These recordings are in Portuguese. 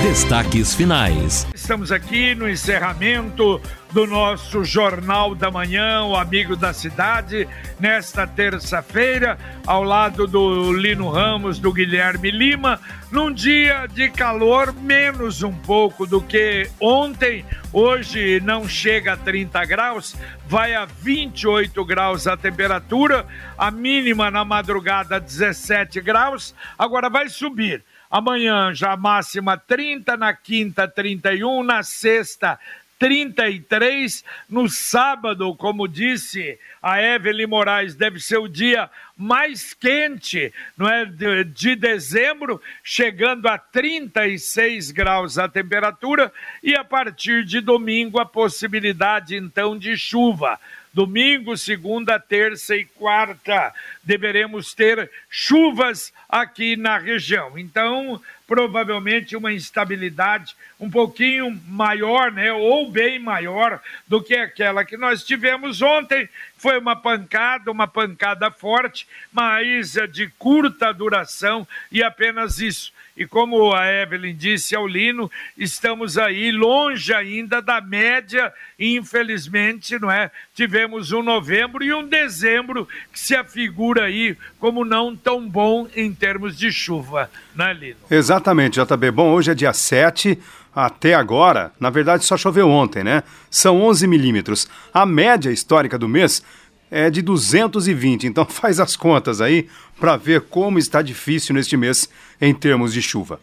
Destaques finais. Estamos aqui no encerramento do nosso Jornal da Manhã, o Amigo da Cidade, nesta terça-feira, ao lado do Lino Ramos, do Guilherme Lima, num dia de calor, menos um pouco do que ontem. Hoje não chega a 30 graus, vai a 28 graus a temperatura, a mínima na madrugada 17 graus, agora vai subir. Amanhã já máxima 30, na quinta 31, na sexta 33. No sábado, como disse a Evelyn Moraes, deve ser o dia mais quente, não é, de, de, dezembro, chegando a 36 graus a temperatura e a partir de domingo a possibilidade então de chuva. Domingo, segunda, terça e quarta deveremos ter chuvas aqui na região. Então, provavelmente uma instabilidade um pouquinho maior, né, ou bem maior do que aquela que nós tivemos ontem. Foi uma pancada, uma pancada forte, mas de curta duração e apenas isso. E como a Evelyn disse ao Lino, estamos aí longe ainda da média, infelizmente, não é? Tivemos um novembro e um dezembro que se afigura aí como não tão bom em termos de chuva, né, Lino? Exatamente, JB. Bom, hoje é dia 7, até agora, na verdade só choveu ontem, né? São 11 milímetros. A média histórica do mês é de 220. Então faz as contas aí para ver como está difícil neste mês em termos de chuva.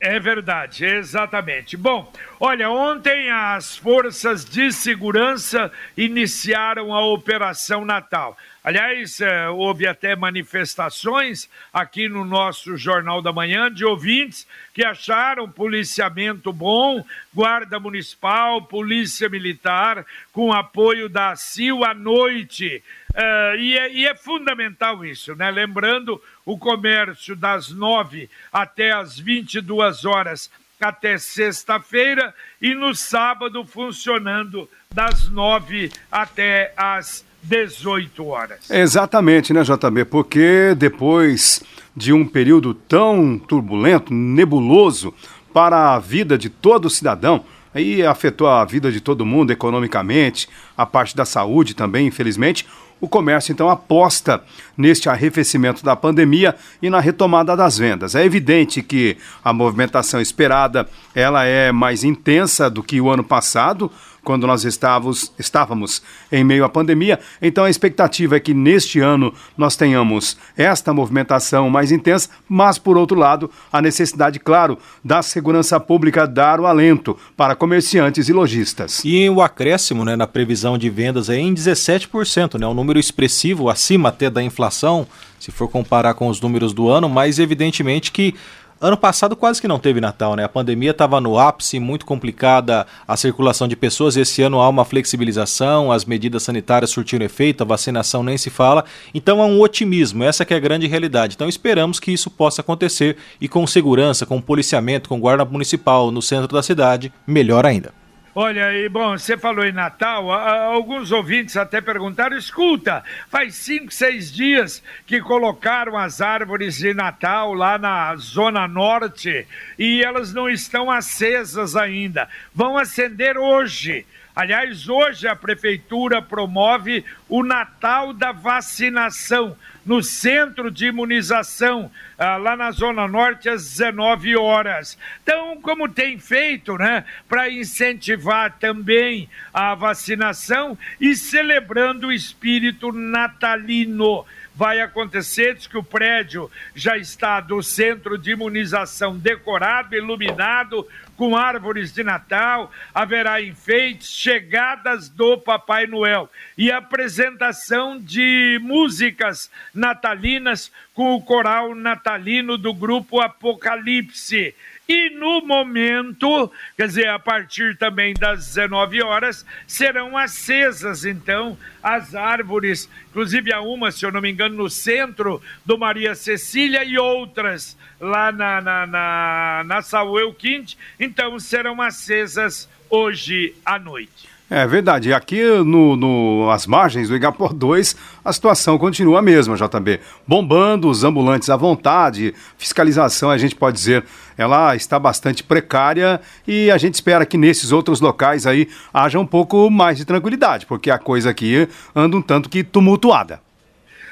É verdade, exatamente. Bom, olha, ontem as forças de segurança iniciaram a Operação Natal. Aliás, é, houve até manifestações aqui no nosso Jornal da Manhã de ouvintes que acharam policiamento bom, Guarda Municipal, Polícia Militar, com apoio da CIL à noite. Uh, e, é, e, é, fundamental isso, né? Lembrando o comércio das nove até as 22 horas até sexta-feira e no sábado funcionando das nove até as 18 horas. Exatamente, né, JB? Porque depois de um período tão turbulento, nebuloso para a vida de todo cidadão, aí afetou a vida de todo mundo economicamente, a parte da saúde também, infelizmente. O comércio então aposta neste arrefecimento da pandemia e na retomada das vendas. É evidente que a movimentação esperada ela é mais intensa do que o ano passado, quando nós estávamos, estávamos em meio à pandemia. Então a expectativa é que neste ano nós tenhamos esta movimentação mais intensa, mas por outro lado, a necessidade, claro, da segurança pública dar o alento para comerciantes e lojistas. E o acréscimo né, na previsão de vendas é em 17%, né, um número expressivo, acima até da inflação, se for comparar com os números do ano, mas evidentemente que Ano passado quase que não teve Natal, né? A pandemia estava no ápice, muito complicada a circulação de pessoas. Esse ano há uma flexibilização, as medidas sanitárias surtiram efeito, a vacinação nem se fala. Então há um otimismo, essa é a grande realidade. Então esperamos que isso possa acontecer e com segurança, com policiamento, com guarda municipal no centro da cidade, melhor ainda. Olha, e bom, você falou em Natal, alguns ouvintes até perguntaram: escuta, faz cinco, seis dias que colocaram as árvores de Natal lá na Zona Norte e elas não estão acesas ainda. Vão acender hoje. Aliás, hoje a prefeitura promove o Natal da vacinação no centro de imunização, ah, lá na Zona Norte, às 19 horas. Então, como tem feito, né, para incentivar também a vacinação e celebrando o espírito natalino vai acontecer, diz que o prédio já está do centro de imunização decorado, iluminado, com árvores de Natal, haverá enfeites, chegadas do Papai Noel e apresentação de músicas natalinas com o coral natalino do grupo Apocalipse. E no momento, quer dizer, a partir também das 19 horas, serão acesas, então, as árvores, inclusive há uma, se eu não me engano, no centro do Maria Cecília e outras lá na, na, na, na Samuel Quinte, então serão acesas hoje à noite. É verdade. Aqui no, no, as margens do Igapó 2, a situação continua a mesma, JB. Bombando, os ambulantes à vontade, fiscalização, a gente pode dizer, ela está bastante precária e a gente espera que nesses outros locais aí haja um pouco mais de tranquilidade, porque a coisa aqui anda um tanto que tumultuada.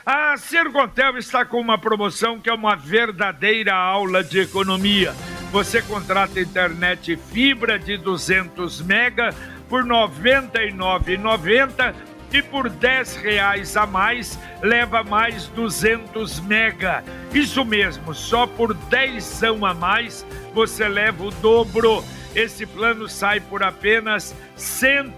A Sercontel está com uma promoção que é uma verdadeira aula de economia. Você contrata internet fibra de 200 mega por R$ 99,90 e por 10 reais a mais leva mais 200 mega. Isso mesmo, só por 10 a mais você leva o dobro. Esse plano sai por apenas R$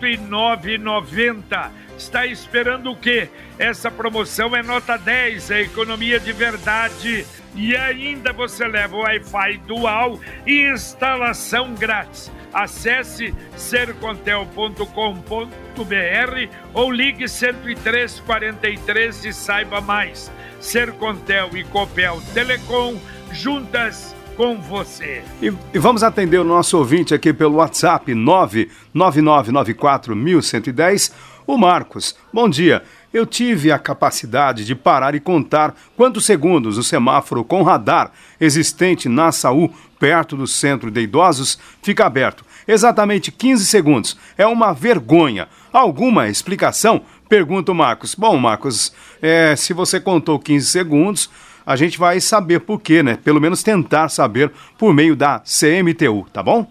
109,90. Está esperando o quê? Essa promoção é nota 10, é economia de verdade. E ainda você leva o Wi-Fi dual e instalação grátis. Acesse sercontel.com.br ou ligue 10343 e saiba mais. Sercontel e Copel Telecom juntas com você. E, e, vamos atender o nosso ouvinte aqui pelo WhatsApp 99994110, o Marcos. Bom dia. Eu tive a capacidade de parar e contar quantos segundos o semáforo com radar existente na Saúl, perto do centro de idosos, fica aberto. Exatamente 15 segundos. É uma vergonha. Alguma explicação? Pergunta o Marcos. Bom, Marcos, é, se você contou 15 segundos, a gente vai saber por quê, né? Pelo menos tentar saber por meio da CMTU, tá bom?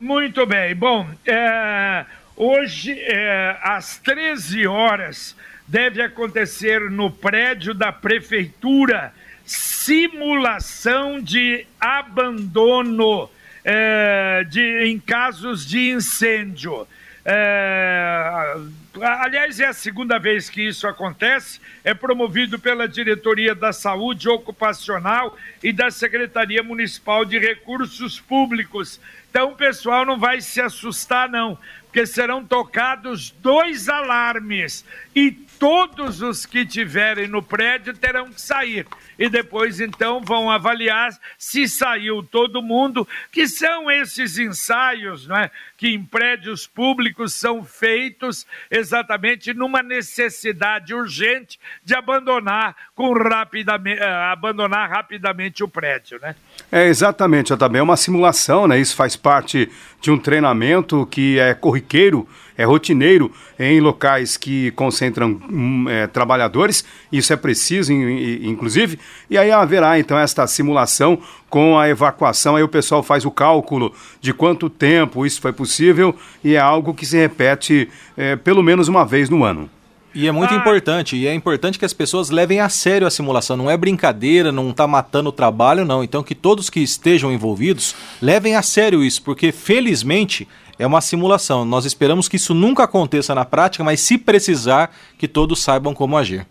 Muito bem. Bom, é, Hoje, é, às 13 horas, deve acontecer no prédio da prefeitura simulação de abandono é, de, em casos de incêndio. É, aliás, é a segunda vez que isso acontece. É promovido pela Diretoria da Saúde Ocupacional e da Secretaria Municipal de Recursos Públicos. Então, o pessoal não vai se assustar, não porque serão tocados dois alarmes e todos os que tiverem no prédio terão que sair. E depois, então, vão avaliar se saiu todo mundo, que são esses ensaios, não é? Que em prédios públicos são feitos exatamente numa necessidade urgente de abandonar com rapidamente, uh, abandonar rapidamente o prédio, né? É exatamente, também é uma simulação, né? Isso faz parte de um treinamento que é corriqueiro, é rotineiro em locais que concentram hum, é, trabalhadores. Isso é preciso, inclusive. E aí haverá então esta simulação com a evacuação. Aí o pessoal faz o cálculo de quanto tempo isso foi possível e é algo que se repete é, pelo menos uma vez no ano. E é muito ah. importante, e é importante que as pessoas levem a sério a simulação. Não é brincadeira, não está matando o trabalho, não. Então que todos que estejam envolvidos levem a sério isso, porque felizmente é uma simulação. Nós esperamos que isso nunca aconteça na prática, mas se precisar, que todos saibam como agir.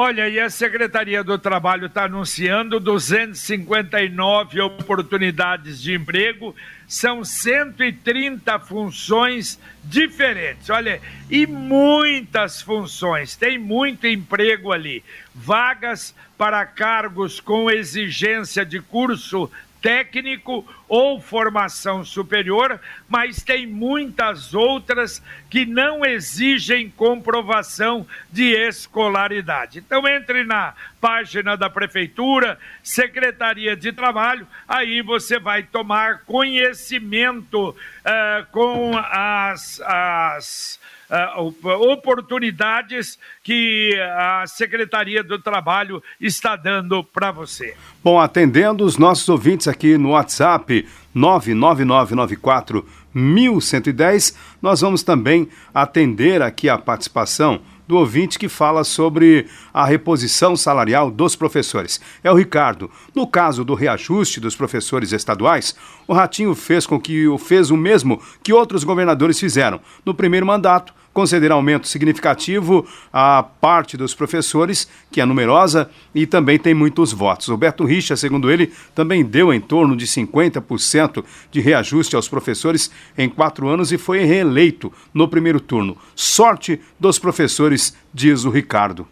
Olha, e a Secretaria do Trabalho está anunciando 259 oportunidades de emprego, são 130 funções diferentes. Olha, e muitas funções, tem muito emprego ali. Vagas para cargos com exigência de curso técnico ou formação superior, mas tem muitas outras que não exigem comprovação de escolaridade. Então, entre na página da Prefeitura, Secretaria de Trabalho, aí você vai tomar conhecimento uh, com as. as uh, oportunidades que a Secretaria do Trabalho está dando para você. Bom, atendendo os nossos ouvintes aqui no WhatsApp 99994 1110, nós vamos também atender aqui a participação do ouvinte que fala sobre a reposição salarial dos professores. É o Ricardo. No caso do reajuste dos professores estaduais, o Ratinho fez com que fez o mesmo que outros governadores fizeram. No primeiro mandato, conceder aumento significativo à parte dos professores, que é numerosa e também tem muitos votos. Roberto Richa, segundo ele, também deu em torno de 50% de reajuste aos professores em quatro anos e foi reeleito no primeiro turno. Sorte dos professores, diz o Ricardo.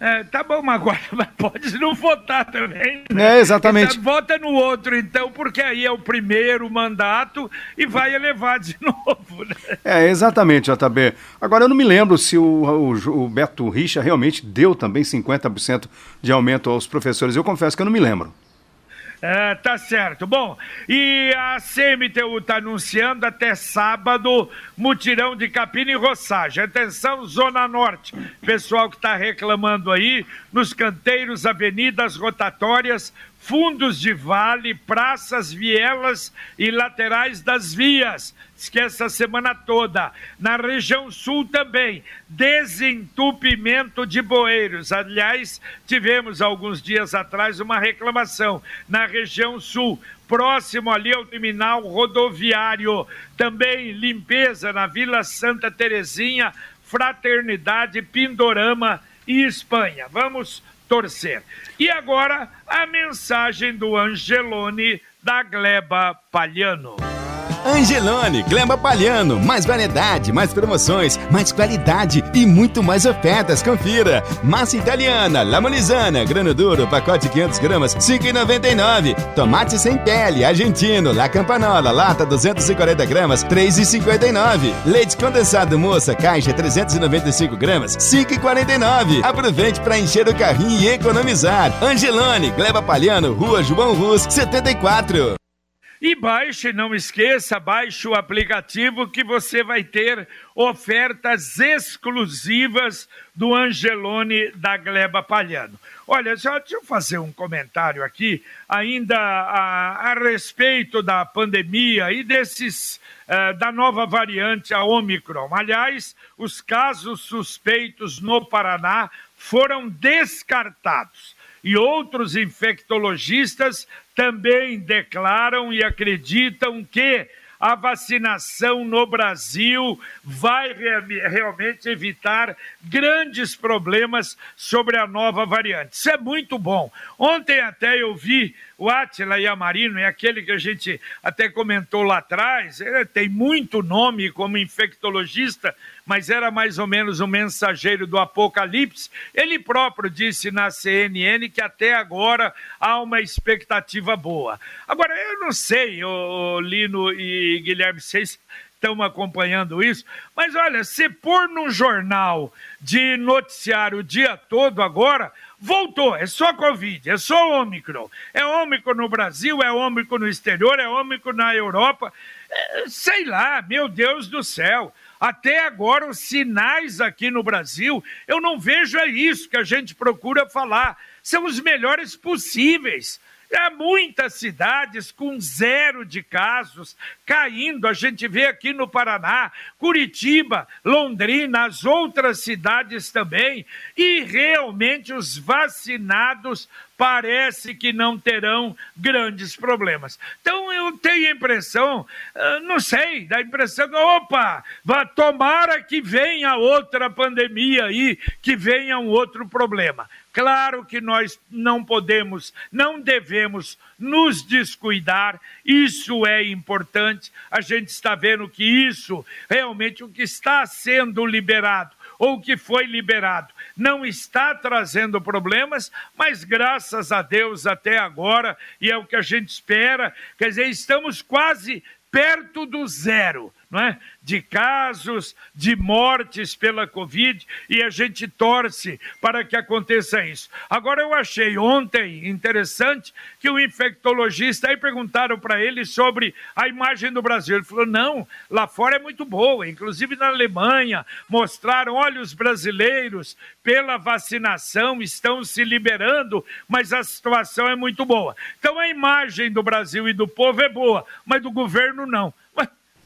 É, tá bom, mas agora pode não votar também. Né? É, exatamente. Então, vota no outro, então, porque aí é o primeiro mandato e vai elevar de novo. Né? É, exatamente, JB. Agora, eu não me lembro se o, o, o Beto Richa realmente deu também 50% de aumento aos professores. Eu confesso que eu não me lembro. É, tá certo. Bom, e a CMTU está anunciando até sábado mutirão de capina e roçagem. Atenção, Zona Norte. Pessoal que está reclamando aí, nos canteiros, avenidas rotatórias, fundos de vale, praças, vielas e laterais das vias. Esqueça a semana toda. Na região sul também, desentupimento de bueiros. Aliás, tivemos alguns dias atrás uma reclamação na região sul, próximo ali ao terminal rodoviário. Também limpeza na Vila Santa Terezinha, Fraternidade, Pindorama e Espanha. Vamos torcer. E agora a mensagem do Angelone da Gleba Palhano. Angelone, Gleba Palhano, mais variedade, mais promoções, mais qualidade e muito mais ofertas, confira. Massa italiana, lamolizana, grano duro, pacote 500 gramas, 5,99. Tomate sem pele, argentino, la campanola, lata 240 gramas, 3,59. Leite condensado moça, caixa 395 gramas, 5,49. Aproveite para encher o carrinho e economizar. Angelone, Gleba Palhano, Rua João Rus, 74. E baixe, não esqueça, baixe o aplicativo que você vai ter ofertas exclusivas do Angelone da Gleba Palhano. Olha, só deixa eu fazer um comentário aqui, ainda a, a respeito da pandemia e desses uh, da nova variante, a Omicron. Aliás, os casos suspeitos no Paraná foram descartados e outros infectologistas também declaram e acreditam que a vacinação no Brasil vai realmente evitar grandes problemas sobre a nova variante. Isso é muito bom. Ontem até eu vi o Atila Yamarino, é aquele que a gente até comentou lá atrás, ele tem muito nome como infectologista, mas era mais ou menos um mensageiro do apocalipse. Ele próprio disse na CNN que até agora há uma expectativa boa. Agora, eu não sei, o Lino e Guilherme, vocês estão acompanhando isso, mas olha, se pôr num jornal de noticiário o dia todo agora, voltou, é só Covid, é só Ômicron. É Ômicron no Brasil, é Ômicron no exterior, é Ômicron na Europa. É, sei lá, meu Deus do céu. Até agora, os sinais aqui no Brasil, eu não vejo é isso que a gente procura falar. São os melhores possíveis. Há muitas cidades com zero de casos caindo. A gente vê aqui no Paraná, Curitiba, Londrina, as outras cidades também. E realmente os vacinados parece que não terão grandes problemas. Então eu tenho a impressão, ah, não sei, da impressão que, opa, vá, tomara que venha outra pandemia aí, que venha um outro problema. Claro que nós não podemos, não devemos nos descuidar, isso é importante. A gente está vendo que isso, realmente, o que está sendo liberado ou que foi liberado não está trazendo problemas, mas graças a Deus até agora, e é o que a gente espera, quer dizer, estamos quase perto do zero não é? de casos de mortes pela Covid e a gente torce para que aconteça isso. Agora, eu achei ontem interessante que o infectologista aí perguntaram para ele sobre a imagem do Brasil. Ele falou: não, lá fora é muito boa, inclusive na Alemanha mostraram: olha, os brasileiros, pela vacinação, estão se liberando, mas a situação é muito boa. Então, a imagem do Brasil e do povo é boa, mas do governo não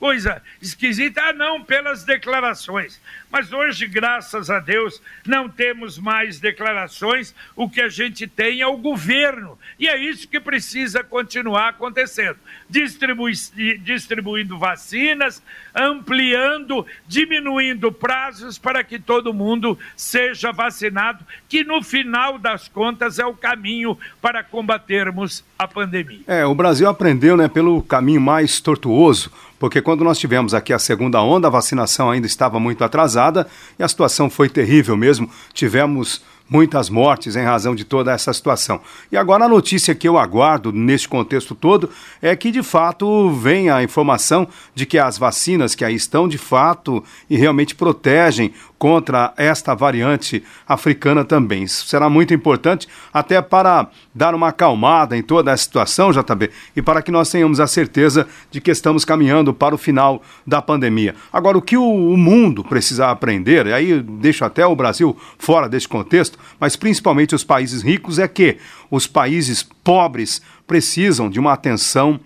coisa esquisita. Ah, não, pelas declarações. Mas hoje, graças a Deus, não temos mais declarações. O que a gente tem é o governo. E é isso que precisa continuar acontecendo. Distribui distribuindo vacinas, ampliando, diminuindo prazos para que todo mundo seja vacinado, que no final das contas é o caminho para combatermos a pandemia. É, o Brasil aprendeu né, pelo caminho mais tortuoso porque quando nós tivemos aqui a segunda onda, a vacinação ainda estava muito atrasada e a situação foi terrível mesmo. Tivemos muitas mortes em razão de toda essa situação. E agora a notícia que eu aguardo neste contexto todo é que de fato vem a informação de que as vacinas que aí estão de fato e realmente protegem contra esta variante africana também. Isso será muito importante até para dar uma acalmada em toda a situação, JB, e para que nós tenhamos a certeza de que estamos caminhando para o final da pandemia. Agora, o que o, mundo precisa aprender, e aí deixo até o Brasil fora deste contexto, mas principalmente os países ricos, é que os países pobres precisam de uma atenção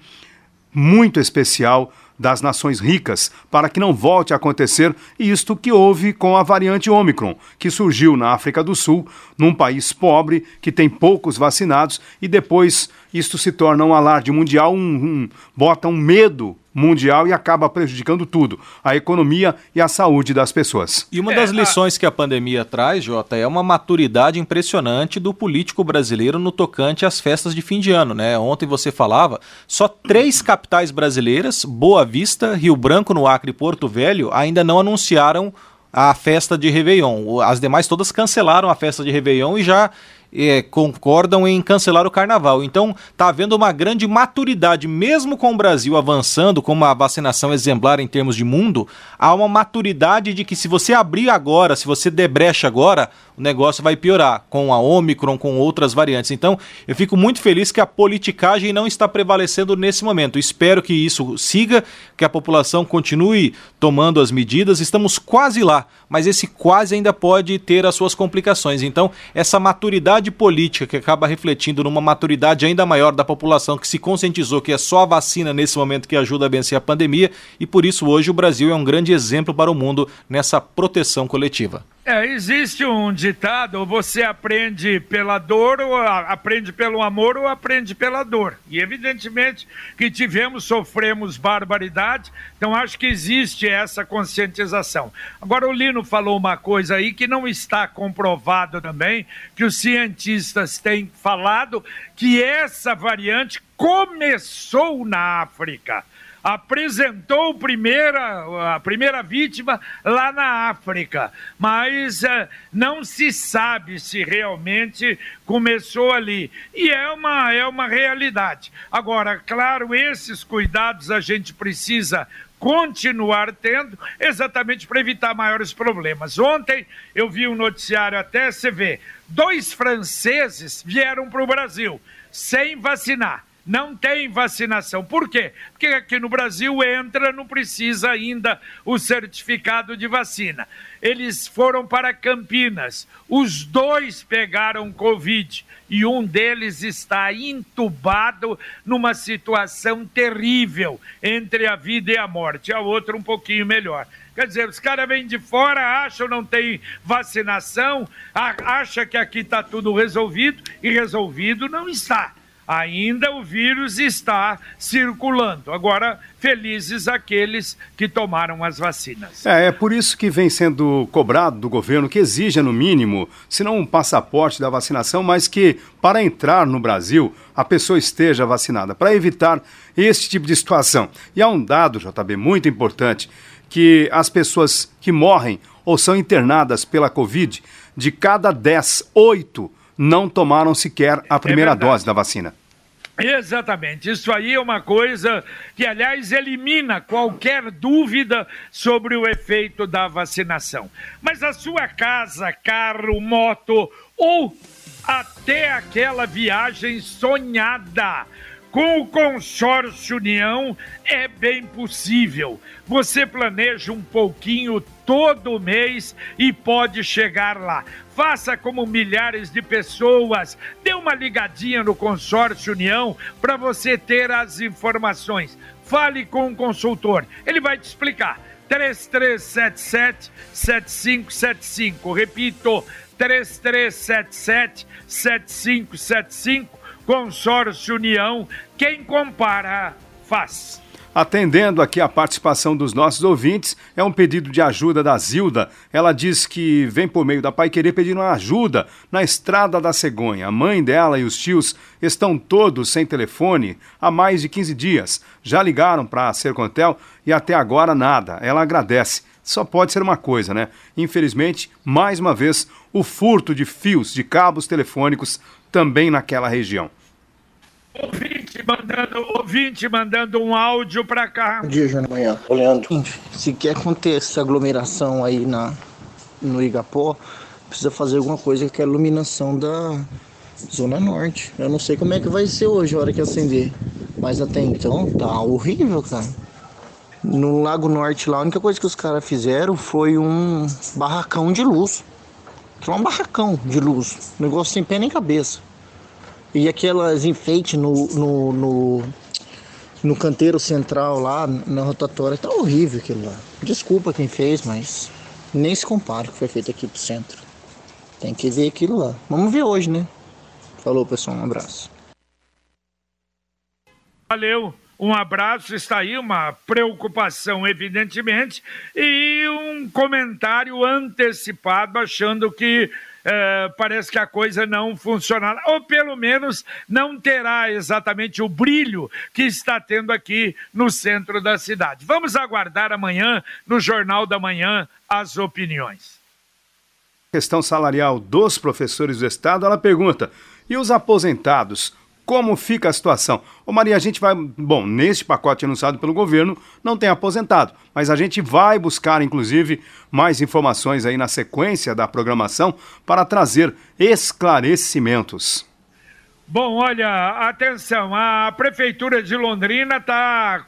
muito especial das nações ricas para que não volte a acontecer isto que houve com a variante Omicron, que surgiu na África do Sul, num país pobre que tem poucos vacinados e depois isto se torna um alarde mundial, um, um, bota um medo mundial e acaba prejudicando tudo, a economia e a saúde das pessoas. E uma das é, lições que a pandemia traz, Jota, é uma maturidade impressionante do político brasileiro no tocante às festas de fim de ano, né? Ontem você falava, só três capitais brasileiras, Boa Vista, Rio Branco, no Acre e Porto Velho, ainda não anunciaram a festa de Réveillon. As demais todas cancelaram a festa de Réveillon e já é, concordam em cancelar o carnaval. Então, está havendo uma grande maturidade, mesmo com o Brasil avançando com uma vacinação exemplar em termos de mundo, há uma maturidade de que se você abrir agora, se você debrecha agora, o negócio vai piorar com a Omicron, com outras variantes. Então, eu fico muito feliz que a politicagem não está prevalecendo nesse momento. Espero que isso siga, que a população continue tomando as medidas. Estamos quase lá, mas esse quase ainda pode ter as suas complicações. Então, essa maturidade política que acaba refletindo numa maturidade ainda maior da população que se conscientizou que é só a vacina nesse momento que ajuda a vencer a pandemia e por isso hoje o Brasil é um grande exemplo para o mundo nessa proteção coletiva. É, existe um ditado: você aprende pela dor, ou aprende pelo amor, ou aprende pela dor. E evidentemente que tivemos, sofremos barbaridade, então acho que existe essa conscientização. Agora, o Lino falou uma coisa aí que não está comprovado também, que os cientistas têm falado, que essa variante começou na África apresentou primeira, a primeira vítima lá na África, mas uh, não se sabe se realmente começou ali. E é uma, é uma realidade. Agora, claro, esses cuidados a gente precisa continuar tendo, exatamente para evitar maiores problemas. Ontem eu vi um noticiário até você ver, dois franceses vieram para o Brasil sem vacinar não tem vacinação. Por quê? Porque aqui no Brasil entra, não precisa ainda o certificado de vacina. Eles foram para Campinas, os dois pegaram Covid e um deles está entubado numa situação terrível entre a vida e a morte, a outra um pouquinho melhor. Quer dizer, os caras vêm de fora, acham não tem vacinação, acha que aqui está tudo resolvido e resolvido não está ainda o vírus está circulando. Agora, felizes aqueles que tomaram as vacinas. É, é por isso que vem sendo cobrado do governo que exija, no mínimo, se não um passaporte da vacinação, mas que para entrar no Brasil a pessoa esteja vacinada, para evitar esse tipo de situação. E há um dado, JB, muito importante, que as pessoas que morrem ou são internadas pela Covid, de cada 10, 8 não tomaram sequer a primeira é dose da vacina. Exatamente, isso aí é uma coisa que, aliás, elimina qualquer dúvida sobre o efeito da vacinação. Mas a sua casa, carro, moto ou até aquela viagem sonhada com o consórcio União é bem possível. Você planeja um pouquinho todo mês e pode chegar lá. Faça como milhares de pessoas. Dê uma ligadinha no consórcio União para você ter as informações. Fale com o consultor, ele vai te explicar. 3377 7575. Repito, 3377 7575 Consórcio União, quem compara, faz. Atendendo aqui a participação dos nossos ouvintes, é um pedido de ajuda da Zilda. Ela diz que vem por meio da Pai Querer pedindo ajuda na estrada da cegonha. A mãe dela e os tios estão todos sem telefone há mais de 15 dias. Já ligaram para a Sercontel e até agora nada. Ela agradece. só pode ser uma coisa, né? Infelizmente, mais uma vez, o furto de fios de cabos telefônicos também naquela região. Ouvinte mandando, ouvinte mandando um áudio para cá. Bom dia, Jornal Manhã. Leandro, se quer acontecer aglomeração aí na, no Igapó, precisa fazer alguma coisa com a iluminação da Zona Norte. Eu não sei como é que vai ser hoje a hora que acender. Mas até então tá horrível, cara. No Lago Norte lá, a única coisa que os caras fizeram foi um barracão de luz. Só um barracão de luz. Negócio sem pé nem cabeça. E aquelas enfeites no, no, no, no canteiro central lá, na rotatória, tá horrível aquilo lá. Desculpa quem fez, mas nem se compara com o que foi feito aqui pro centro. Tem que ver aquilo lá. Vamos ver hoje, né? Falou, pessoal. Um abraço. Valeu. Um abraço, está aí uma preocupação, evidentemente, e um comentário antecipado, achando que é, parece que a coisa não funcionará, ou pelo menos não terá exatamente o brilho que está tendo aqui no centro da cidade. Vamos aguardar amanhã, no Jornal da Manhã, as opiniões. Questão salarial dos professores do Estado, ela pergunta: e os aposentados? Como fica a situação. Ô Maria, a gente vai. Bom, neste pacote anunciado pelo governo não tem aposentado, mas a gente vai buscar, inclusive, mais informações aí na sequência da programação para trazer esclarecimentos. Bom, olha, atenção, a Prefeitura de Londrina está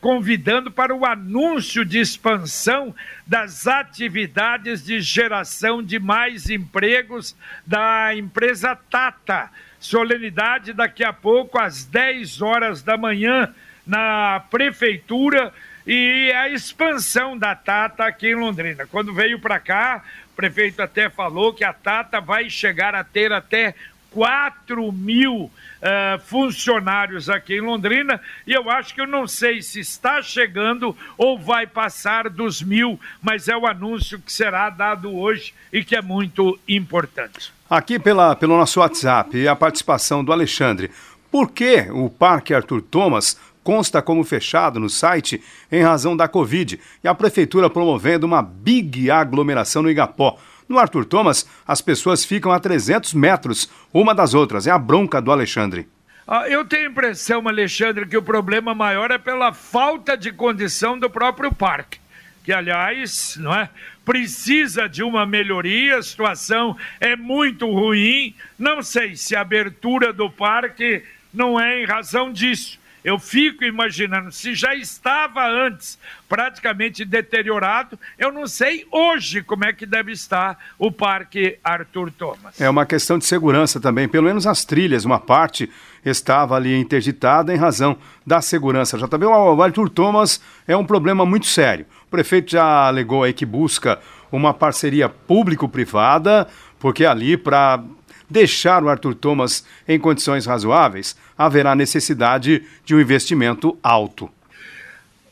convidando para o anúncio de expansão das atividades de geração de mais empregos da empresa Tata solenidade daqui a pouco, às 10 horas da manhã, na Prefeitura, e a expansão da Tata aqui em Londrina. Quando veio para cá, o prefeito até falou que a Tata vai chegar a ter até 4 mil uh, funcionários aqui em Londrina, e eu acho que eu não sei se está chegando ou vai passar dos mil, mas é o anúncio que será dado hoje e que é muito importante. Aqui pela, pelo nosso WhatsApp e a participação do Alexandre. Por que o Parque Arthur Thomas consta como fechado no site em razão da Covid e a Prefeitura promovendo uma big aglomeração no Igapó? No Arthur Thomas, as pessoas ficam a 300 metros uma das outras. É a bronca do Alexandre. Ah, eu tenho a impressão, Alexandre, que o problema maior é pela falta de condição do próprio parque que aliás, não é, precisa de uma melhoria, a situação é muito ruim. Não sei se a abertura do parque não é em razão disso. Eu fico imaginando, se já estava antes praticamente deteriorado, eu não sei hoje como é que deve estar o Parque Arthur Thomas. É uma questão de segurança também, pelo menos as trilhas, uma parte estava ali interditada em razão da segurança. Já também o Arthur Thomas é um problema muito sério. O prefeito já alegou aí que busca uma parceria público-privada, porque ali para deixar o Arthur Thomas em condições razoáveis, haverá necessidade de um investimento alto.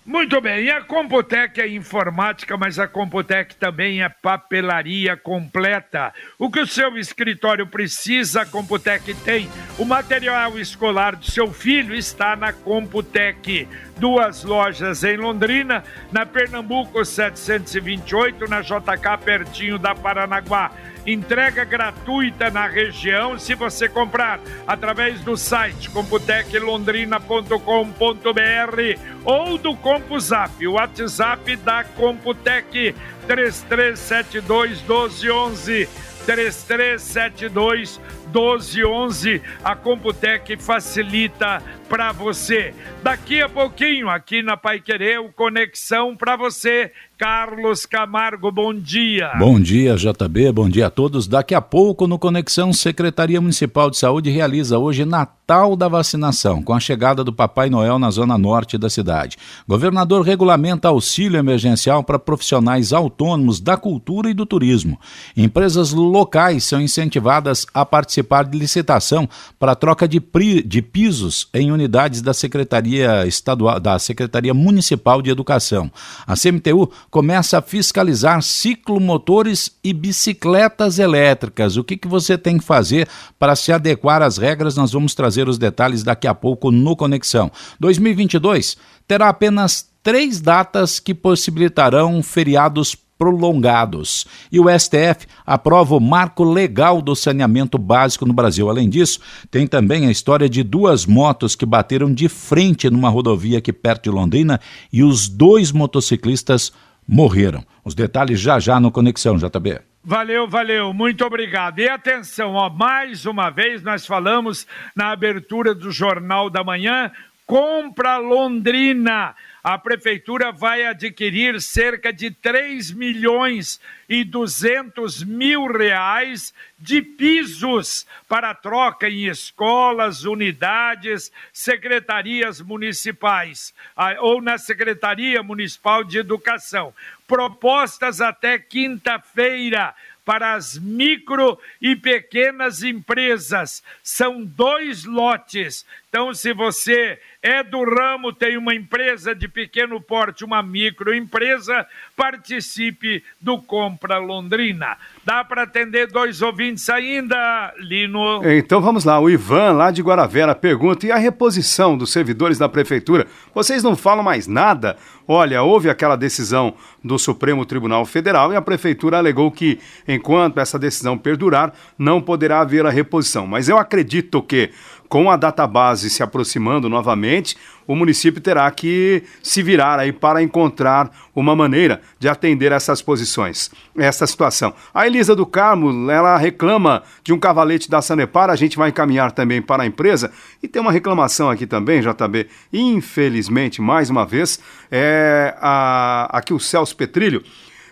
Muito bem, e a Computec é informática, mas a Computec também é papelaria completa. O que o seu escritório precisa, a Computec tem. O material escolar do seu filho está na Computec. Duas lojas em Londrina, na Pernambuco 728, na JK, pertinho da Paranaguá entrega gratuita na região se você comprar através do site computeclondrina.com.br ou do CompuZap, o WhatsApp da Computec 3372 1211 3372 1211. A Computec facilita para você. Daqui a pouquinho, aqui na Pai Querer, o Conexão para você Carlos Camargo, bom dia. Bom dia, JB, bom dia a todos. Daqui a pouco, no Conexão, Secretaria Municipal de Saúde realiza hoje Natal da Vacinação, com a chegada do Papai Noel na zona norte da cidade. Governador regulamenta auxílio emergencial para profissionais autônomos da cultura e do turismo. Empresas locais são incentivadas a participar de licitação para troca de, de pisos em unidades da Secretaria Estadual, da Secretaria Municipal de Educação. A CMTU começa a fiscalizar ciclomotores e bicicletas elétricas. O que, que você tem que fazer para se adequar às regras? Nós vamos trazer os detalhes daqui a pouco no Conexão. 2022 terá apenas três datas que possibilitarão feriados prolongados. E o STF aprova o marco legal do saneamento básico no Brasil. Além disso, tem também a história de duas motos que bateram de frente numa rodovia aqui perto de Londrina e os dois motociclistas morreram. Os detalhes já já no Conexão JB. Valeu, valeu, muito obrigado. E atenção, ó, mais uma vez nós falamos na abertura do Jornal da Manhã, compra Londrina a prefeitura vai adquirir cerca de 3 milhões e 200 mil reais de pisos para troca em escolas, unidades, secretarias municipais ou na Secretaria Municipal de Educação. Propostas até quinta-feira para as micro e pequenas empresas. São dois lotes. Então, se você é do ramo, tem uma empresa de pequeno porte, uma microempresa, participe do Compra Londrina. Dá para atender dois ouvintes ainda, Lino? Então vamos lá, o Ivan, lá de Guaravera, pergunta: e a reposição dos servidores da prefeitura? Vocês não falam mais nada? Olha, houve aquela decisão do Supremo Tribunal Federal e a prefeitura alegou que, enquanto essa decisão perdurar, não poderá haver a reposição. Mas eu acredito que com a database se aproximando novamente, o município terá que se virar aí para encontrar uma maneira de atender essas posições, essa situação. A Elisa do Carmo, ela reclama de um cavalete da Sanepar, a gente vai encaminhar também para a empresa, e tem uma reclamação aqui também, JB, infelizmente, mais uma vez, é a, aqui o Celso Petrilho,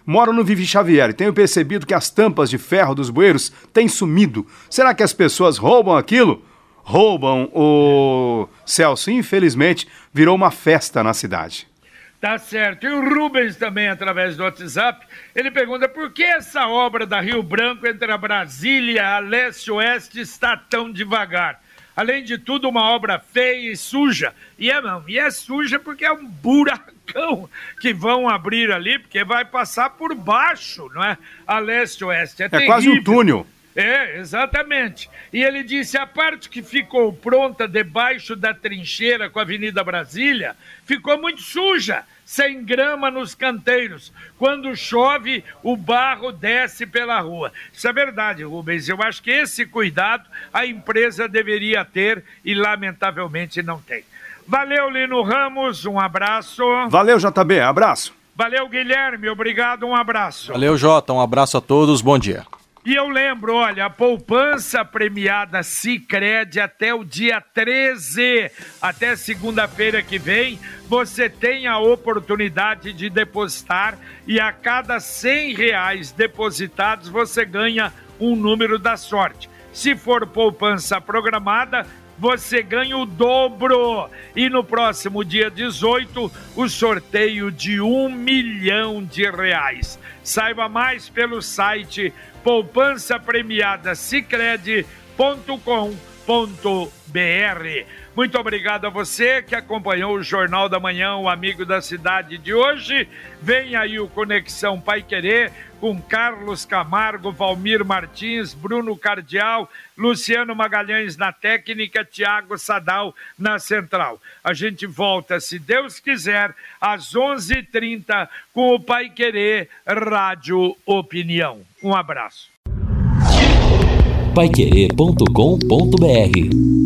Moro no Vivi Xavier e tenho percebido que as tampas de ferro dos bueiros têm sumido. Será que as pessoas roubam aquilo? Roubam o Celso. Infelizmente, virou uma festa na cidade. Tá certo. E o Rubens também, através do WhatsApp, ele pergunta por que essa obra da Rio Branco entre a Brasília, a leste e oeste está tão devagar. Além de tudo, uma obra feia e suja. E é, não, e é suja porque é um buracão que vão abrir ali, porque vai passar por baixo, não é? A leste e oeste. É, é quase um túnel. É, exatamente. E ele disse: a parte que ficou pronta debaixo da trincheira com a Avenida Brasília ficou muito suja, sem grama nos canteiros. Quando chove, o barro desce pela rua. Isso é verdade, Rubens. Eu acho que esse cuidado a empresa deveria ter e, lamentavelmente, não tem. Valeu, Lino Ramos, um abraço. Valeu, JB, abraço. Valeu, Guilherme, obrigado, um abraço. Valeu, Jota, um abraço a todos, bom dia. E eu lembro, olha, a poupança premiada Cicred até o dia 13, até segunda-feira que vem, você tem a oportunidade de depositar e a cada 100 reais depositados você ganha um número da sorte. Se for poupança programada, você ganha o dobro. E no próximo dia 18, o sorteio de um milhão de reais. Saiba mais pelo site poupança premiada cicred.com.br. Muito obrigado a você que acompanhou o Jornal da Manhã, o amigo da cidade de hoje. Vem aí o Conexão Pai Querer com Carlos Camargo, Valmir Martins, Bruno Cardial, Luciano Magalhães na técnica, Tiago Sadal na central. A gente volta, se Deus quiser, às 11h30 com o Pai Querer Rádio Opinião. Um abraço. Paiquerê.com.br